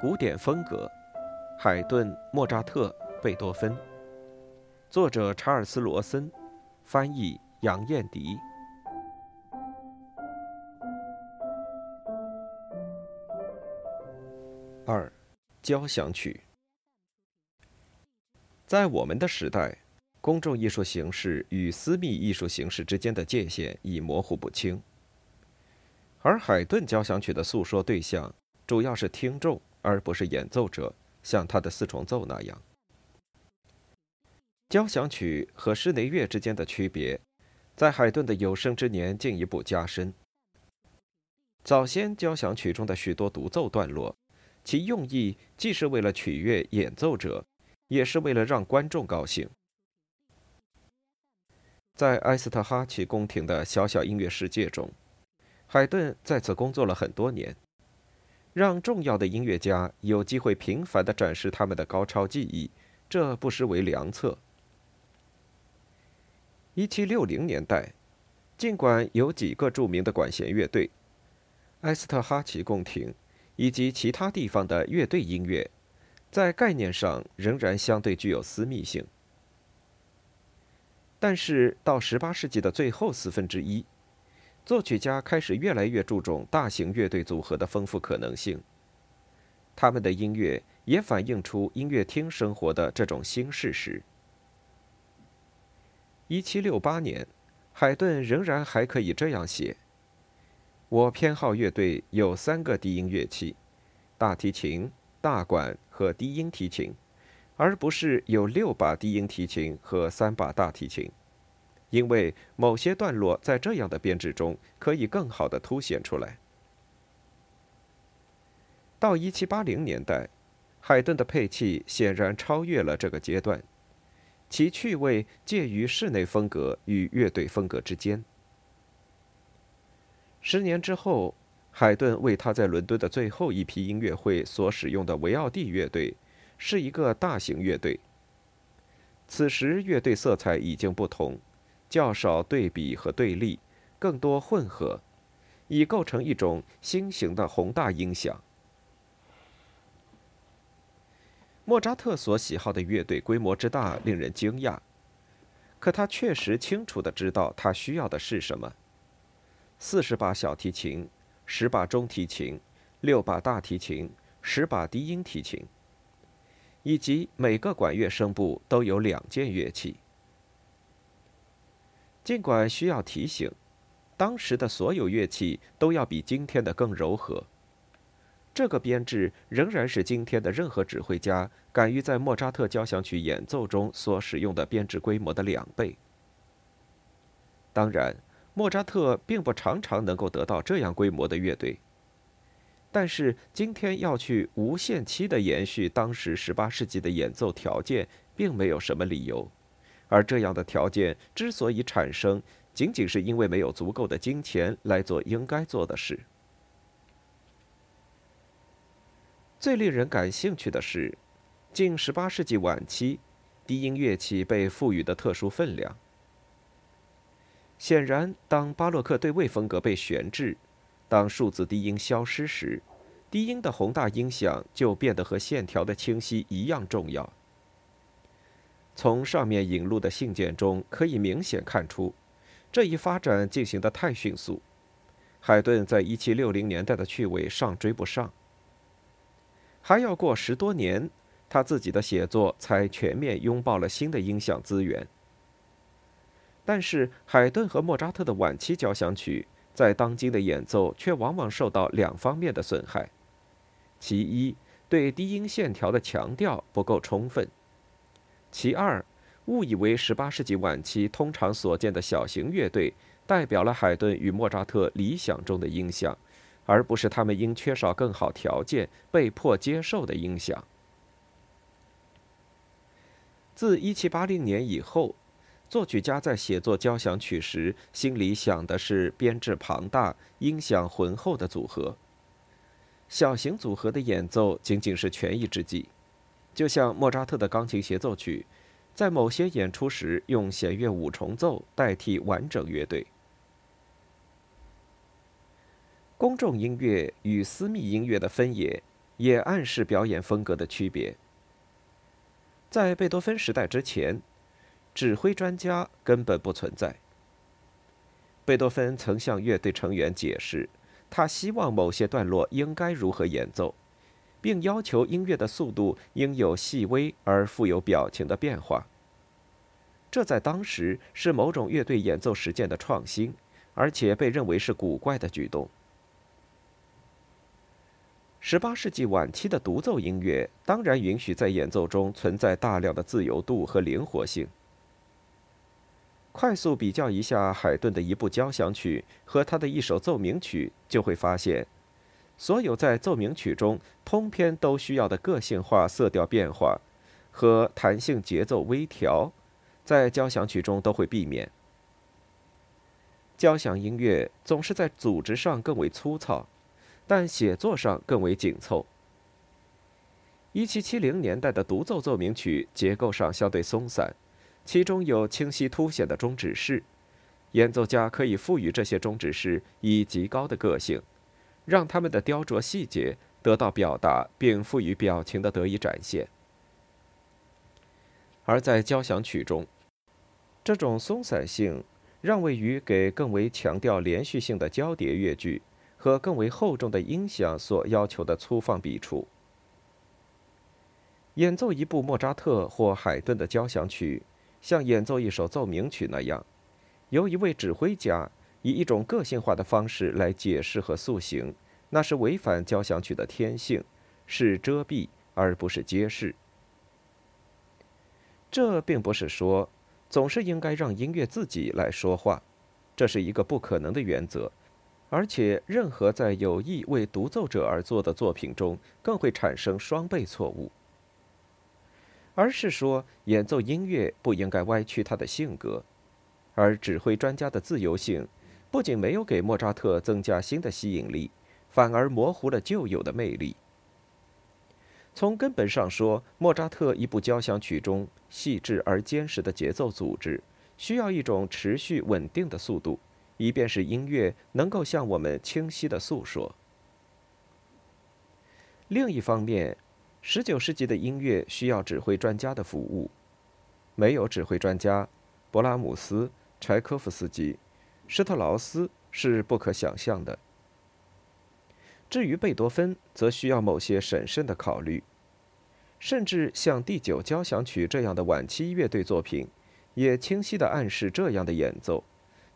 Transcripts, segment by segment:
古典风格，海顿、莫扎特、贝多芬。作者查尔斯·罗森，翻译杨燕迪。二，交响曲。在我们的时代，公众艺术形式与私密艺术形式之间的界限已模糊不清，而海顿交响曲的诉说对象主要是听众。而不是演奏者，像他的四重奏那样。交响曲和室内乐之间的区别，在海顿的有生之年进一步加深。早先交响曲中的许多独奏段落，其用意既是为了取悦演奏者，也是为了让观众高兴。在埃斯特哈奇宫廷的小小音乐世界中，海顿在此工作了很多年。让重要的音乐家有机会频繁地展示他们的高超技艺，这不失为良策。一七六零年代，尽管有几个著名的管弦乐队，埃斯特哈奇宫廷以及其他地方的乐队音乐，在概念上仍然相对具有私密性。但是到十八世纪的最后四分之一。作曲家开始越来越注重大型乐队组合的丰富可能性。他们的音乐也反映出音乐厅生活的这种新事实。一七六八年，海顿仍然还可以这样写：“我偏好乐队有三个低音乐器，大提琴、大管和低音提琴，而不是有六把低音提琴和三把大提琴。”因为某些段落在这样的编制中可以更好的凸显出来。到一七八零年代，海顿的配器显然超越了这个阶段，其趣味介于室内风格与乐队风格之间。十年之后，海顿为他在伦敦的最后一批音乐会所使用的维奥蒂乐队，是一个大型乐队。此时乐队色彩已经不同。较少对比和对立，更多混合，以构成一种新型的宏大音响。莫扎特所喜好的乐队规模之大令人惊讶，可他确实清楚的知道他需要的是什么：四十把小提琴，十把中提琴，六把大提琴，十把低音提琴，以及每个管乐声部都有两件乐器。尽管需要提醒，当时的所有乐器都要比今天的更柔和。这个编制仍然是今天的任何指挥家敢于在莫扎特交响曲演奏中所使用的编制规模的两倍。当然，莫扎特并不常常能够得到这样规模的乐队，但是今天要去无限期的延续当时十八世纪的演奏条件，并没有什么理由。而这样的条件之所以产生，仅仅是因为没有足够的金钱来做应该做的事。最令人感兴趣的是，近十八世纪晚期，低音乐器被赋予的特殊分量。显然，当巴洛克对位风格被悬置，当数字低音消失时，低音的宏大音响就变得和线条的清晰一样重要。从上面引录的信件中可以明显看出，这一发展进行的太迅速，海顿在一七六零年代的趣味尚追不上，还要过十多年，他自己的写作才全面拥抱了新的音响资源。但是，海顿和莫扎特的晚期交响曲在当今的演奏却往往受到两方面的损害：其一，对低音线条的强调不够充分。其二，误以为18世纪晚期通常所见的小型乐队代表了海顿与莫扎特理想中的音响，而不是他们因缺少更好条件被迫接受的音响。自1780年以后，作曲家在写作交响曲时，心里想的是编制庞大、音响浑厚的组合。小型组合的演奏仅仅是权宜之计。就像莫扎特的钢琴协奏曲，在某些演出时用弦乐五重奏代替完整乐队。公众音乐与私密音乐的分野，也暗示表演风格的区别。在贝多芬时代之前，指挥专家根本不存在。贝多芬曾向乐队成员解释，他希望某些段落应该如何演奏，并要求音乐的速度应有细微而富有表情的变化。这在当时是某种乐队演奏实践的创新，而且被认为是古怪的举动。十八世纪晚期的独奏音乐当然允许在演奏中存在大量的自由度和灵活性。快速比较一下海顿的一部交响曲和他的一首奏鸣曲，就会发现，所有在奏鸣曲中通篇都需要的个性化色调变化和弹性节奏微调，在交响曲中都会避免。交响音乐总是在组织上更为粗糙，但写作上更为紧凑。一七七零年代的独奏奏鸣曲结构上相对松散。其中有清晰凸显的中指式，演奏家可以赋予这些中指式以极高的个性，让他们的雕琢细节得到表达，并赋予表情的得以展现。而在交响曲中，这种松散性让位于给更为强调连续性的交叠乐句和更为厚重的音响所要求的粗放笔触。演奏一部莫扎特或海顿的交响曲。像演奏一首奏鸣曲那样，由一位指挥家以一种个性化的方式来解释和塑形，那是违反交响曲的天性，是遮蔽而不是揭示。这并不是说总是应该让音乐自己来说话，这是一个不可能的原则，而且任何在有意为独奏者而做的作品中，更会产生双倍错误。而是说，演奏音乐不应该歪曲他的性格，而指挥专家的自由性，不仅没有给莫扎特增加新的吸引力，反而模糊了旧有的魅力。从根本上说，莫扎特一部交响曲中细致而坚实的节奏组织，需要一种持续稳定的速度，以便使音乐能够向我们清晰的诉说。另一方面，十九世纪的音乐需要指挥专家的服务，没有指挥专家，勃拉姆斯、柴科夫斯基、施特劳斯是不可想象的。至于贝多芬，则需要某些审慎的考虑，甚至像第九交响曲这样的晚期乐队作品，也清晰地暗示这样的演奏，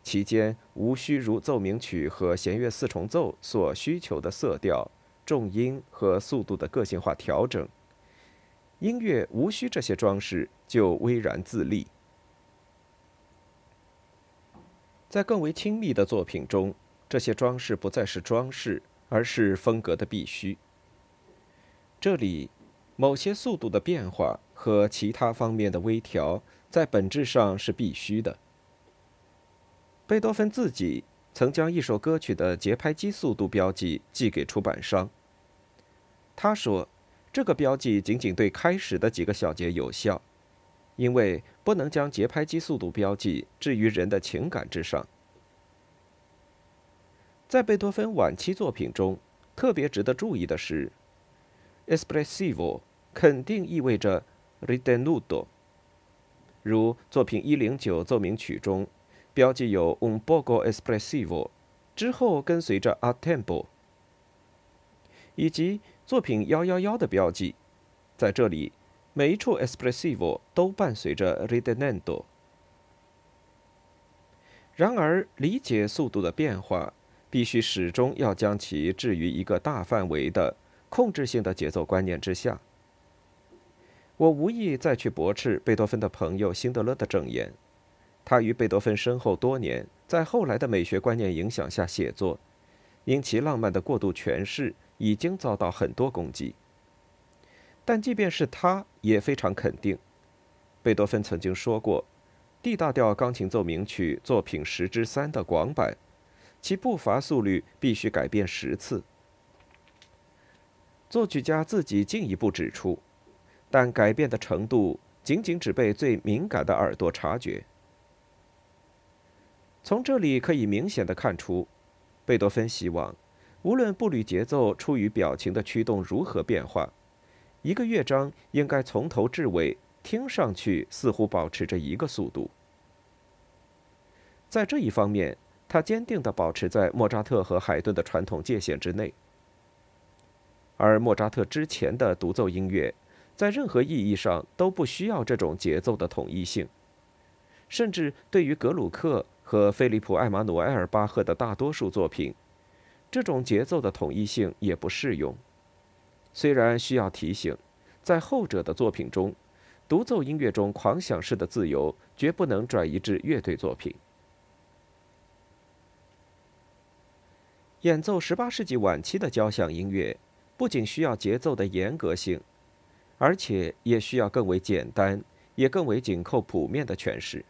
其间无需如奏鸣曲和弦乐四重奏所需求的色调。重音和速度的个性化调整，音乐无需这些装饰就巍然自立。在更为亲密的作品中，这些装饰不再是装饰，而是风格的必须。这里，某些速度的变化和其他方面的微调，在本质上是必须的。贝多芬自己。曾将一首歌曲的节拍机速度标记寄给出版商。他说：“这个标记仅仅对开始的几个小节有效，因为不能将节拍机速度标记置于人的情感之上。”在贝多芬晚期作品中，特别值得注意的是，“espressivo” 肯定意味着 “ritenuto”，如作品一零九奏鸣曲中。标记有 un poco espressivo，之后跟随着 a tempo，以及作品幺幺幺的标记，在这里每一处 espressivo 都伴随着 ridendo。然而，理解速度的变化，必须始终要将其置于一个大范围的控制性的节奏观念之下。我无意再去驳斥贝多芬的朋友辛德勒的证言。他与贝多芬身后多年，在后来的美学观念影响下写作，因其浪漫的过度诠释，已经遭到很多攻击。但即便是他，也非常肯定，贝多芬曾经说过：“D 大调钢琴奏鸣曲作品十之三的广版，其步伐速率必须改变十次。”作曲家自己进一步指出，但改变的程度仅仅只被最敏感的耳朵察觉。从这里可以明显的看出，贝多芬希望无论步履节奏出于表情的驱动如何变化，一个乐章应该从头至尾听上去似乎保持着一个速度。在这一方面，他坚定地保持在莫扎特和海顿的传统界限之内。而莫扎特之前的独奏音乐，在任何意义上都不需要这种节奏的统一性，甚至对于格鲁克和菲利普·艾马努埃尔·巴赫的大多数作品，这种节奏的统一性也不适用。虽然需要提醒，在后者的作品中，独奏音乐中狂想式的自由绝不能转移至乐队作品。演奏18世纪晚期的交响音乐。不仅需要节奏的严格性，而且也需要更为简单、也更为紧扣谱面的诠释。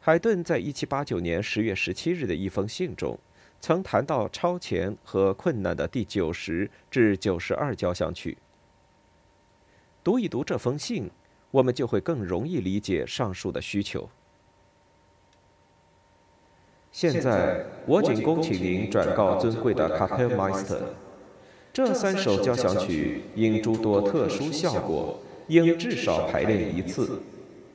海顿在1789年10月17日的一封信中，曾谈到超前和困难的第九十至九十二交响曲。读一读这封信，我们就会更容易理解上述的需求。现在，我仅恭请您转告尊贵的卡佩尔迈斯特，这三首交响曲因诸多特殊效果，应至少排练一次，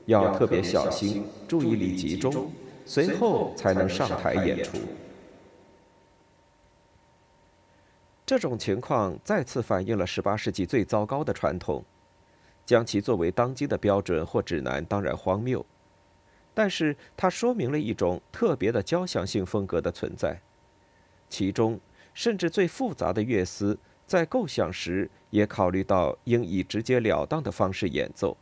要特别小心，注意力集中，随后才能上台演出。这种情况再次反映了18世纪最糟糕的传统，将其作为当今的标准或指南当然荒谬。但是它说明了一种特别的交响性风格的存在，其中甚至最复杂的乐思在构想时也考虑到应以直截了当的方式演奏。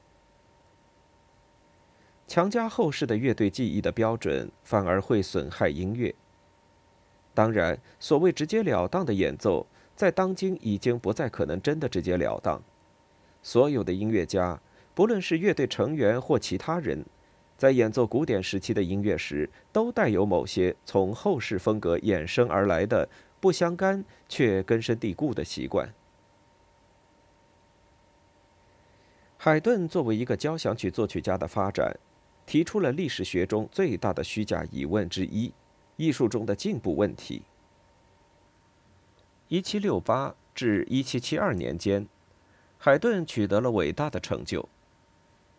强加后世的乐队技艺的标准，反而会损害音乐。当然，所谓直截了当的演奏，在当今已经不再可能真的直截了当。所有的音乐家，不论是乐队成员或其他人。在演奏古典时期的音乐时，都带有某些从后世风格衍生而来的不相干却根深蒂固的习惯。海顿作为一个交响曲作曲家的发展，提出了历史学中最大的虚假疑问之一——艺术中的进步问题。一七六八至一七七二年间，海顿取得了伟大的成就。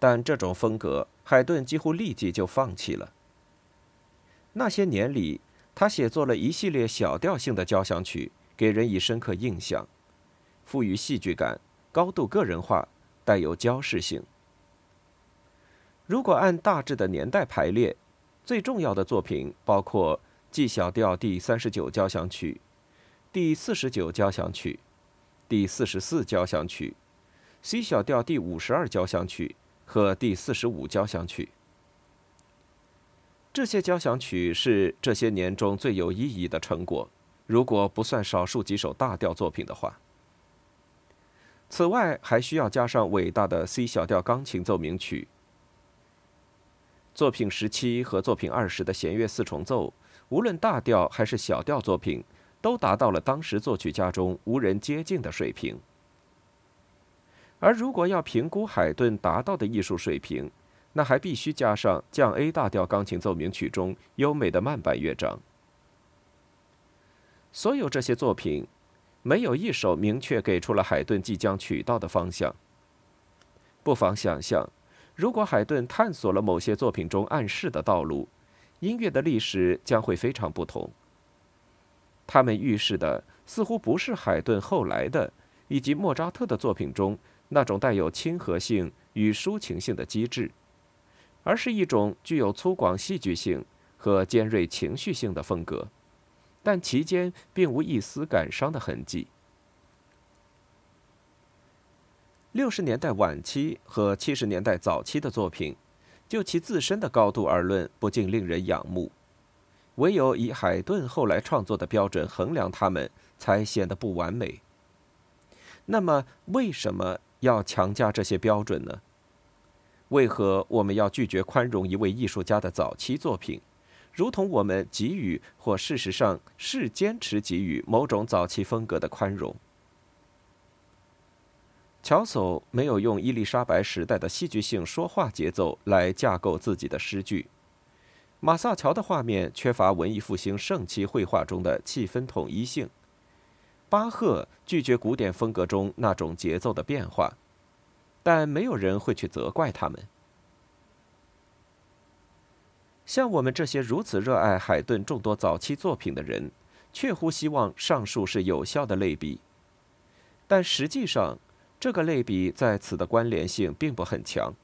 但这种风格，海顿几乎立即就放弃了。那些年里，他写作了一系列小调性的交响曲，给人以深刻印象，赋予戏剧感，高度个人化，带有交饰性。如果按大致的年代排列，最重要的作品包括 G 小调第三十九交响曲、第四十九交响曲、第四十四交响曲、C 小调第五十二交响曲。和第四十五交响曲，这些交响曲是这些年中最有意义的成果，如果不算少数几首大调作品的话。此外，还需要加上伟大的 C 小调钢琴奏鸣曲。作品十七和作品二十的弦乐四重奏，无论大调还是小调作品，都达到了当时作曲家中无人接近的水平。而如果要评估海顿达到的艺术水平，那还必须加上降 A 大调钢琴奏鸣曲中优美的慢板乐章。所有这些作品，没有一首明确给出了海顿即将取到的方向。不妨想象，如果海顿探索了某些作品中暗示的道路，音乐的历史将会非常不同。他们预示的似乎不是海顿后来的以及莫扎特的作品中。那种带有亲和性与抒情性的机制，而是一种具有粗犷戏剧性和尖锐情绪性的风格，但其间并无一丝感伤的痕迹。六十年代晚期和七十年代早期的作品，就其自身的高度而论，不禁令人仰慕；唯有以海顿后来创作的标准衡量他们，才显得不完美。那么，为什么？要强加这些标准呢？为何我们要拒绝宽容一位艺术家的早期作品，如同我们给予或事实上是坚持给予某种早期风格的宽容？乔叟没有用伊丽莎白时代的戏剧性说话节奏来架构自己的诗句，马萨乔的画面缺乏文艺复兴盛期绘画中的气氛统一性。巴赫拒绝古典风格中那种节奏的变化，但没有人会去责怪他们。像我们这些如此热爱海顿众多早期作品的人，确乎希望上述是有效的类比，但实际上，这个类比在此的关联性并不很强。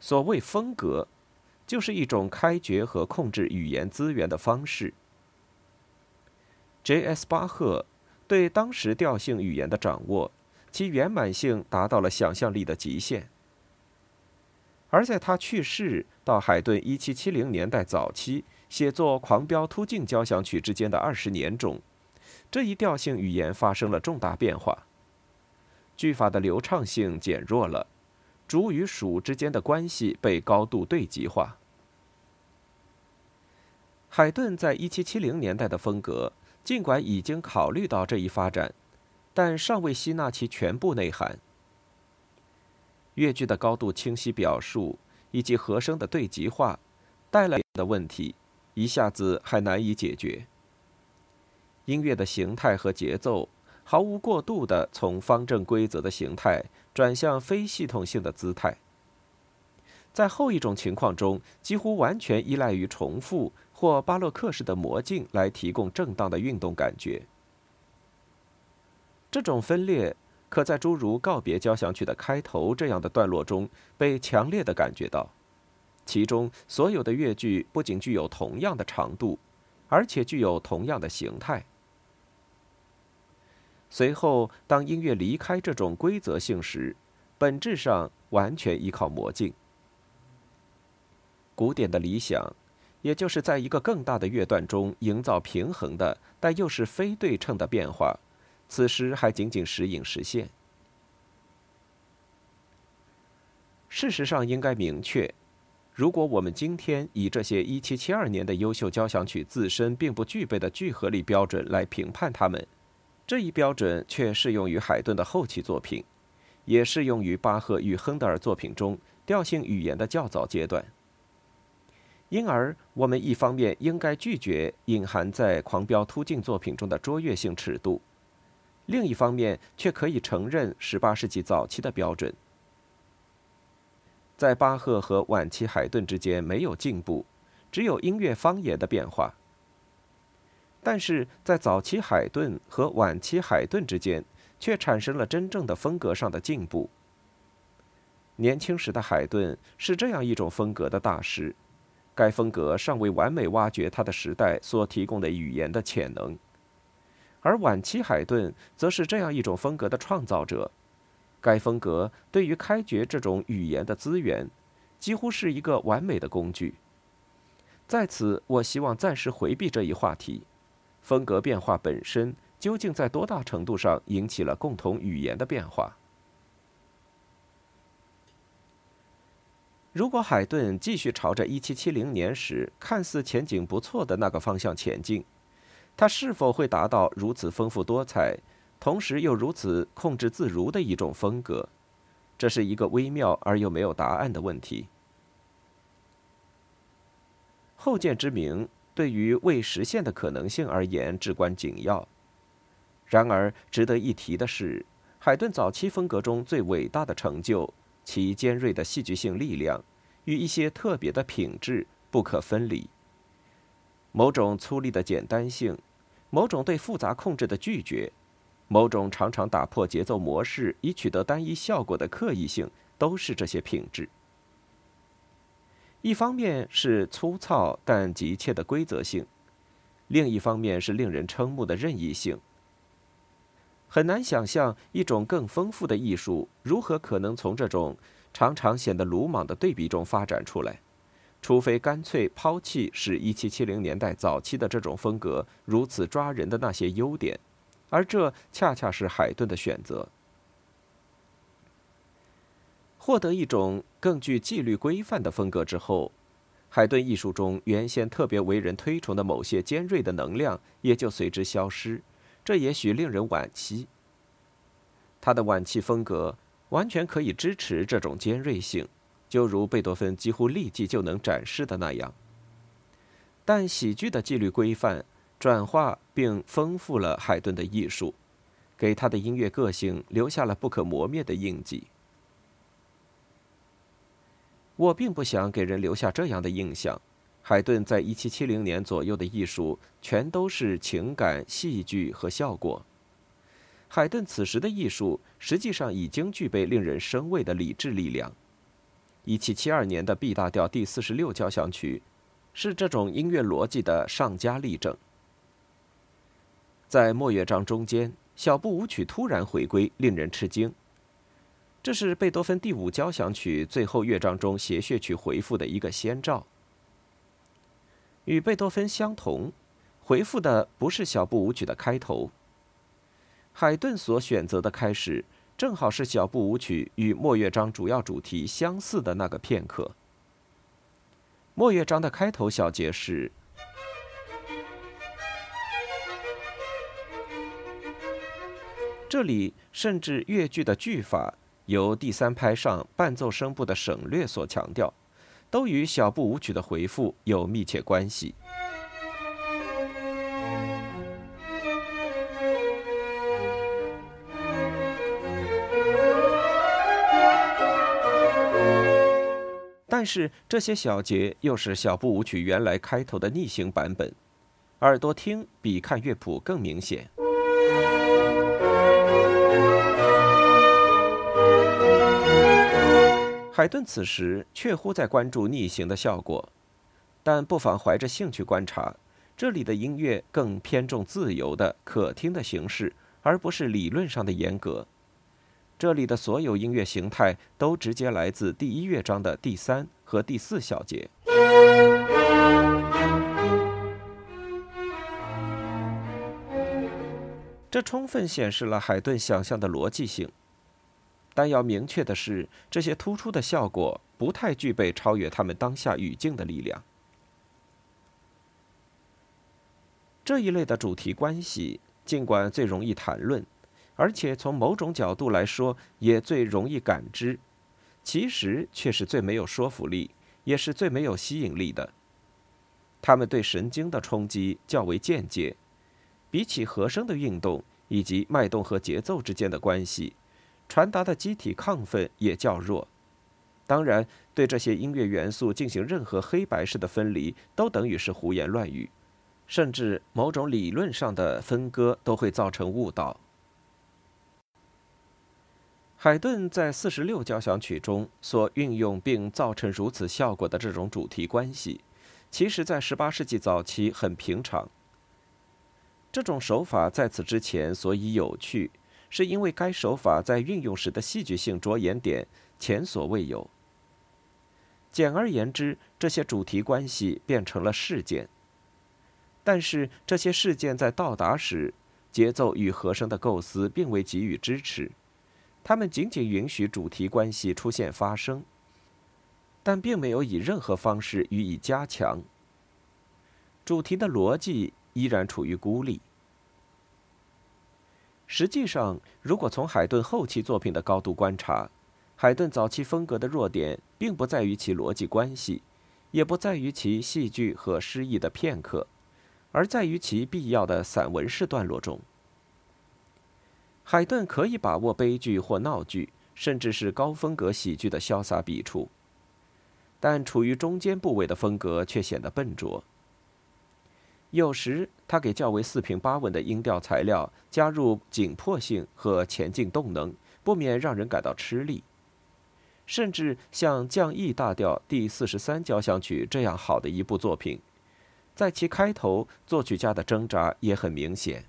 所谓风格，就是一种开掘和控制语言资源的方式。J.S. 巴赫对当时调性语言的掌握，其圆满性达到了想象力的极限。而在他去世到海顿1770年代早期写作《狂飙突进交响曲》之间的二十年中，这一调性语言发生了重大变化。句法的流畅性减弱了，主与属之间的关系被高度对极化。海顿在1770年代的风格，尽管已经考虑到这一发展，但尚未吸纳其全部内涵。乐句的高度清晰表述以及和声的对极化带来的问题，一下子还难以解决。音乐的形态和节奏毫无过渡地从方正规则的形态转向非系统性的姿态，在后一种情况中，几乎完全依赖于重复或巴洛克式的魔镜来提供正当的运动感觉。这种分裂。可在诸如告别交响曲的开头这样的段落中被强烈的感觉到，其中所有的乐句不仅具有同样的长度，而且具有同样的形态。随后，当音乐离开这种规则性时，本质上完全依靠魔镜。古典的理想，也就是在一个更大的乐段中营造平衡的，但又是非对称的变化。此时还仅仅时隐时现。事实上，应该明确：如果我们今天以这些1772年的优秀交响曲自身并不具备的聚合力标准来评判它们，这一标准却适用于海顿的后期作品，也适用于巴赫与亨德尔作品中调性语言的较早阶段。因而，我们一方面应该拒绝隐含在狂飙突进作品中的卓越性尺度。另一方面，却可以承认18世纪早期的标准。在巴赫和晚期海顿之间没有进步，只有音乐方言的变化。但是在早期海顿和晚期海顿之间，却产生了真正的风格上的进步。年轻时的海顿是这样一种风格的大师，该风格尚未完美挖掘他的时代所提供的语言的潜能。而晚期海顿则是这样一种风格的创造者，该风格对于开掘这种语言的资源，几乎是一个完美的工具。在此，我希望暂时回避这一话题：风格变化本身究竟在多大程度上引起了共同语言的变化？如果海顿继续朝着1770年时看似前景不错的那个方向前进，他是否会达到如此丰富多彩，同时又如此控制自如的一种风格？这是一个微妙而又没有答案的问题。后见之明对于未实现的可能性而言至关紧要。然而，值得一提的是，海顿早期风格中最伟大的成就——其尖锐的戏剧性力量与一些特别的品质——不可分离。某种粗粝的简单性，某种对复杂控制的拒绝，某种常常打破节奏模式以取得单一效果的刻意性，都是这些品质。一方面是粗糙但急切的规则性，另一方面是令人瞠目的任意性。很难想象一种更丰富的艺术如何可能从这种常常显得鲁莽的对比中发展出来。除非干脆抛弃使1770年代早期的这种风格如此抓人的那些优点，而这恰恰是海顿的选择。获得一种更具纪律规范的风格之后，海顿艺术中原先特别为人推崇的某些尖锐的能量也就随之消失，这也许令人惋惜。他的晚期风格完全可以支持这种尖锐性。就如贝多芬几乎立即就能展示的那样。但喜剧的纪律规范转化并丰富了海顿的艺术，给他的音乐个性留下了不可磨灭的印记。我并不想给人留下这样的印象：海顿在一七七零年左右的艺术全都是情感、戏剧和效果。海顿此时的艺术实际上已经具备令人生畏的理智力量。一七七二年的 B 大调第四十六交响曲，是这种音乐逻辑的上佳例证。在末乐章中间，小步舞曲突然回归，令人吃惊。这是贝多芬第五交响曲最后乐章中谐谑曲回复的一个先兆。与贝多芬相同，回复的不是小步舞曲的开头。海顿所选择的开始，正好是小步舞曲与末乐章主要主题相似的那个片刻。末乐章的开头小节是，这里甚至乐句的句法由第三拍上伴奏声部的省略所强调，都与小步舞曲的回复有密切关系。但是这些小节又是小步舞曲原来开头的逆行版本，耳朵听比看乐谱更明显。海顿此时确乎在关注逆行的效果，但不妨怀着兴趣观察，这里的音乐更偏重自由的可听的形式，而不是理论上的严格。这里的所有音乐形态都直接来自第一乐章的第三和第四小节，这充分显示了海顿想象的逻辑性。但要明确的是，这些突出的效果不太具备超越他们当下语境的力量。这一类的主题关系，尽管最容易谈论。而且从某种角度来说，也最容易感知，其实却是最没有说服力，也是最没有吸引力的。他们对神经的冲击较为间接，比起和声的运动以及脉动和节奏之间的关系，传达的机体亢奋也较弱。当然，对这些音乐元素进行任何黑白式的分离，都等于是胡言乱语，甚至某种理论上的分割都会造成误导。海顿在四十六交响曲中所运用并造成如此效果的这种主题关系，其实在十八世纪早期很平常。这种手法在此之前所以有趣，是因为该手法在运用时的戏剧性着眼点前所未有。简而言之，这些主题关系变成了事件，但是这些事件在到达时，节奏与和声的构思并未给予支持。他们仅仅允许主题关系出现发生，但并没有以任何方式予以加强。主题的逻辑依然处于孤立。实际上，如果从海顿后期作品的高度观察，海顿早期风格的弱点并不在于其逻辑关系，也不在于其戏剧和诗意的片刻，而在于其必要的散文式段落中。海顿可以把握悲剧或闹剧，甚至是高风格喜剧的潇洒笔触，但处于中间部位的风格却显得笨拙。有时，他给较为四平八稳的音调材料加入紧迫性和前进动能，不免让人感到吃力。甚至像降 E 大调第四十三交响曲这样好的一部作品，在其开头，作曲家的挣扎也很明显。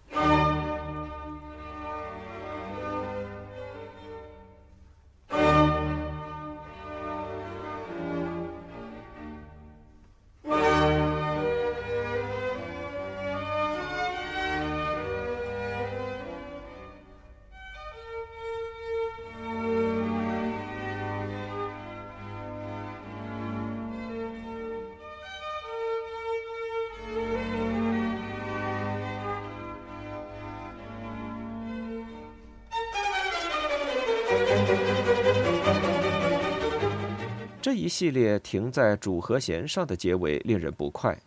一系列停在主和弦上的结尾令人不快，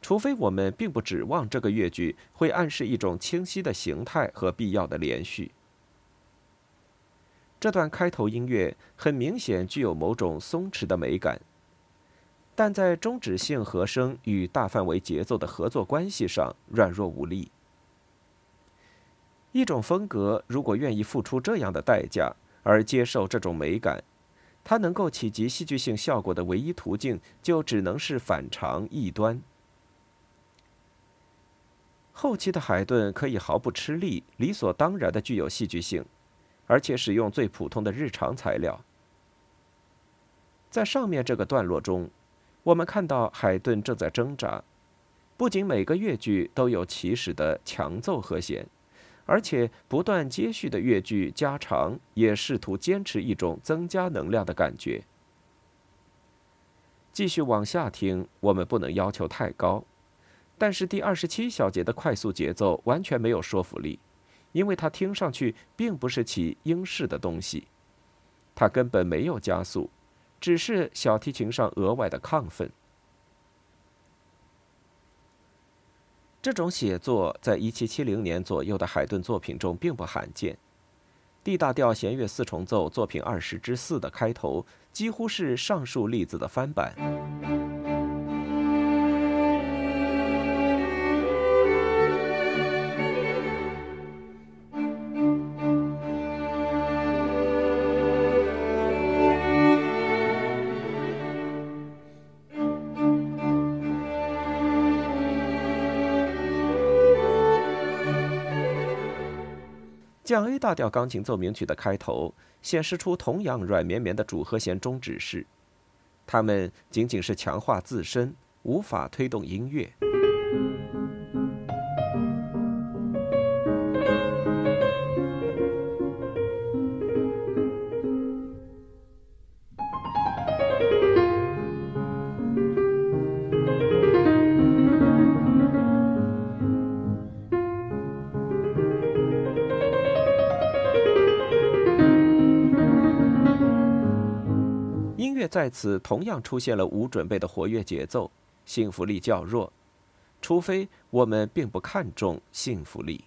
除非我们并不指望这个乐句会暗示一种清晰的形态和必要的连续。这段开头音乐很明显具有某种松弛的美感，但在终止性和声与大范围节奏的合作关系上软弱无力。一种风格如果愿意付出这样的代价而接受这种美感，它能够企及戏剧性效果的唯一途径就只能是反常异端。后期的海顿可以毫不吃力、理所当然的具有戏剧性。而且使用最普通的日常材料。在上面这个段落中，我们看到海顿正在挣扎，不仅每个乐句都有起始的强奏和弦，而且不断接续的乐句加长也试图坚持一种增加能量的感觉。继续往下听，我们不能要求太高，但是第二十七小节的快速节奏完全没有说服力。因为它听上去并不是起英式的东西，它根本没有加速，只是小提琴上额外的亢奋。这种写作在一七七零年左右的海顿作品中并不罕见。D 大调弦乐四重奏作品二十之四的开头几乎是上述例子的翻版。大调钢琴奏鸣曲的开头显示出同样软绵绵的主和弦终止式，它们仅仅是强化自身，无法推动音乐。在此同样出现了无准备的活跃节奏，幸福力较弱，除非我们并不看重幸福力。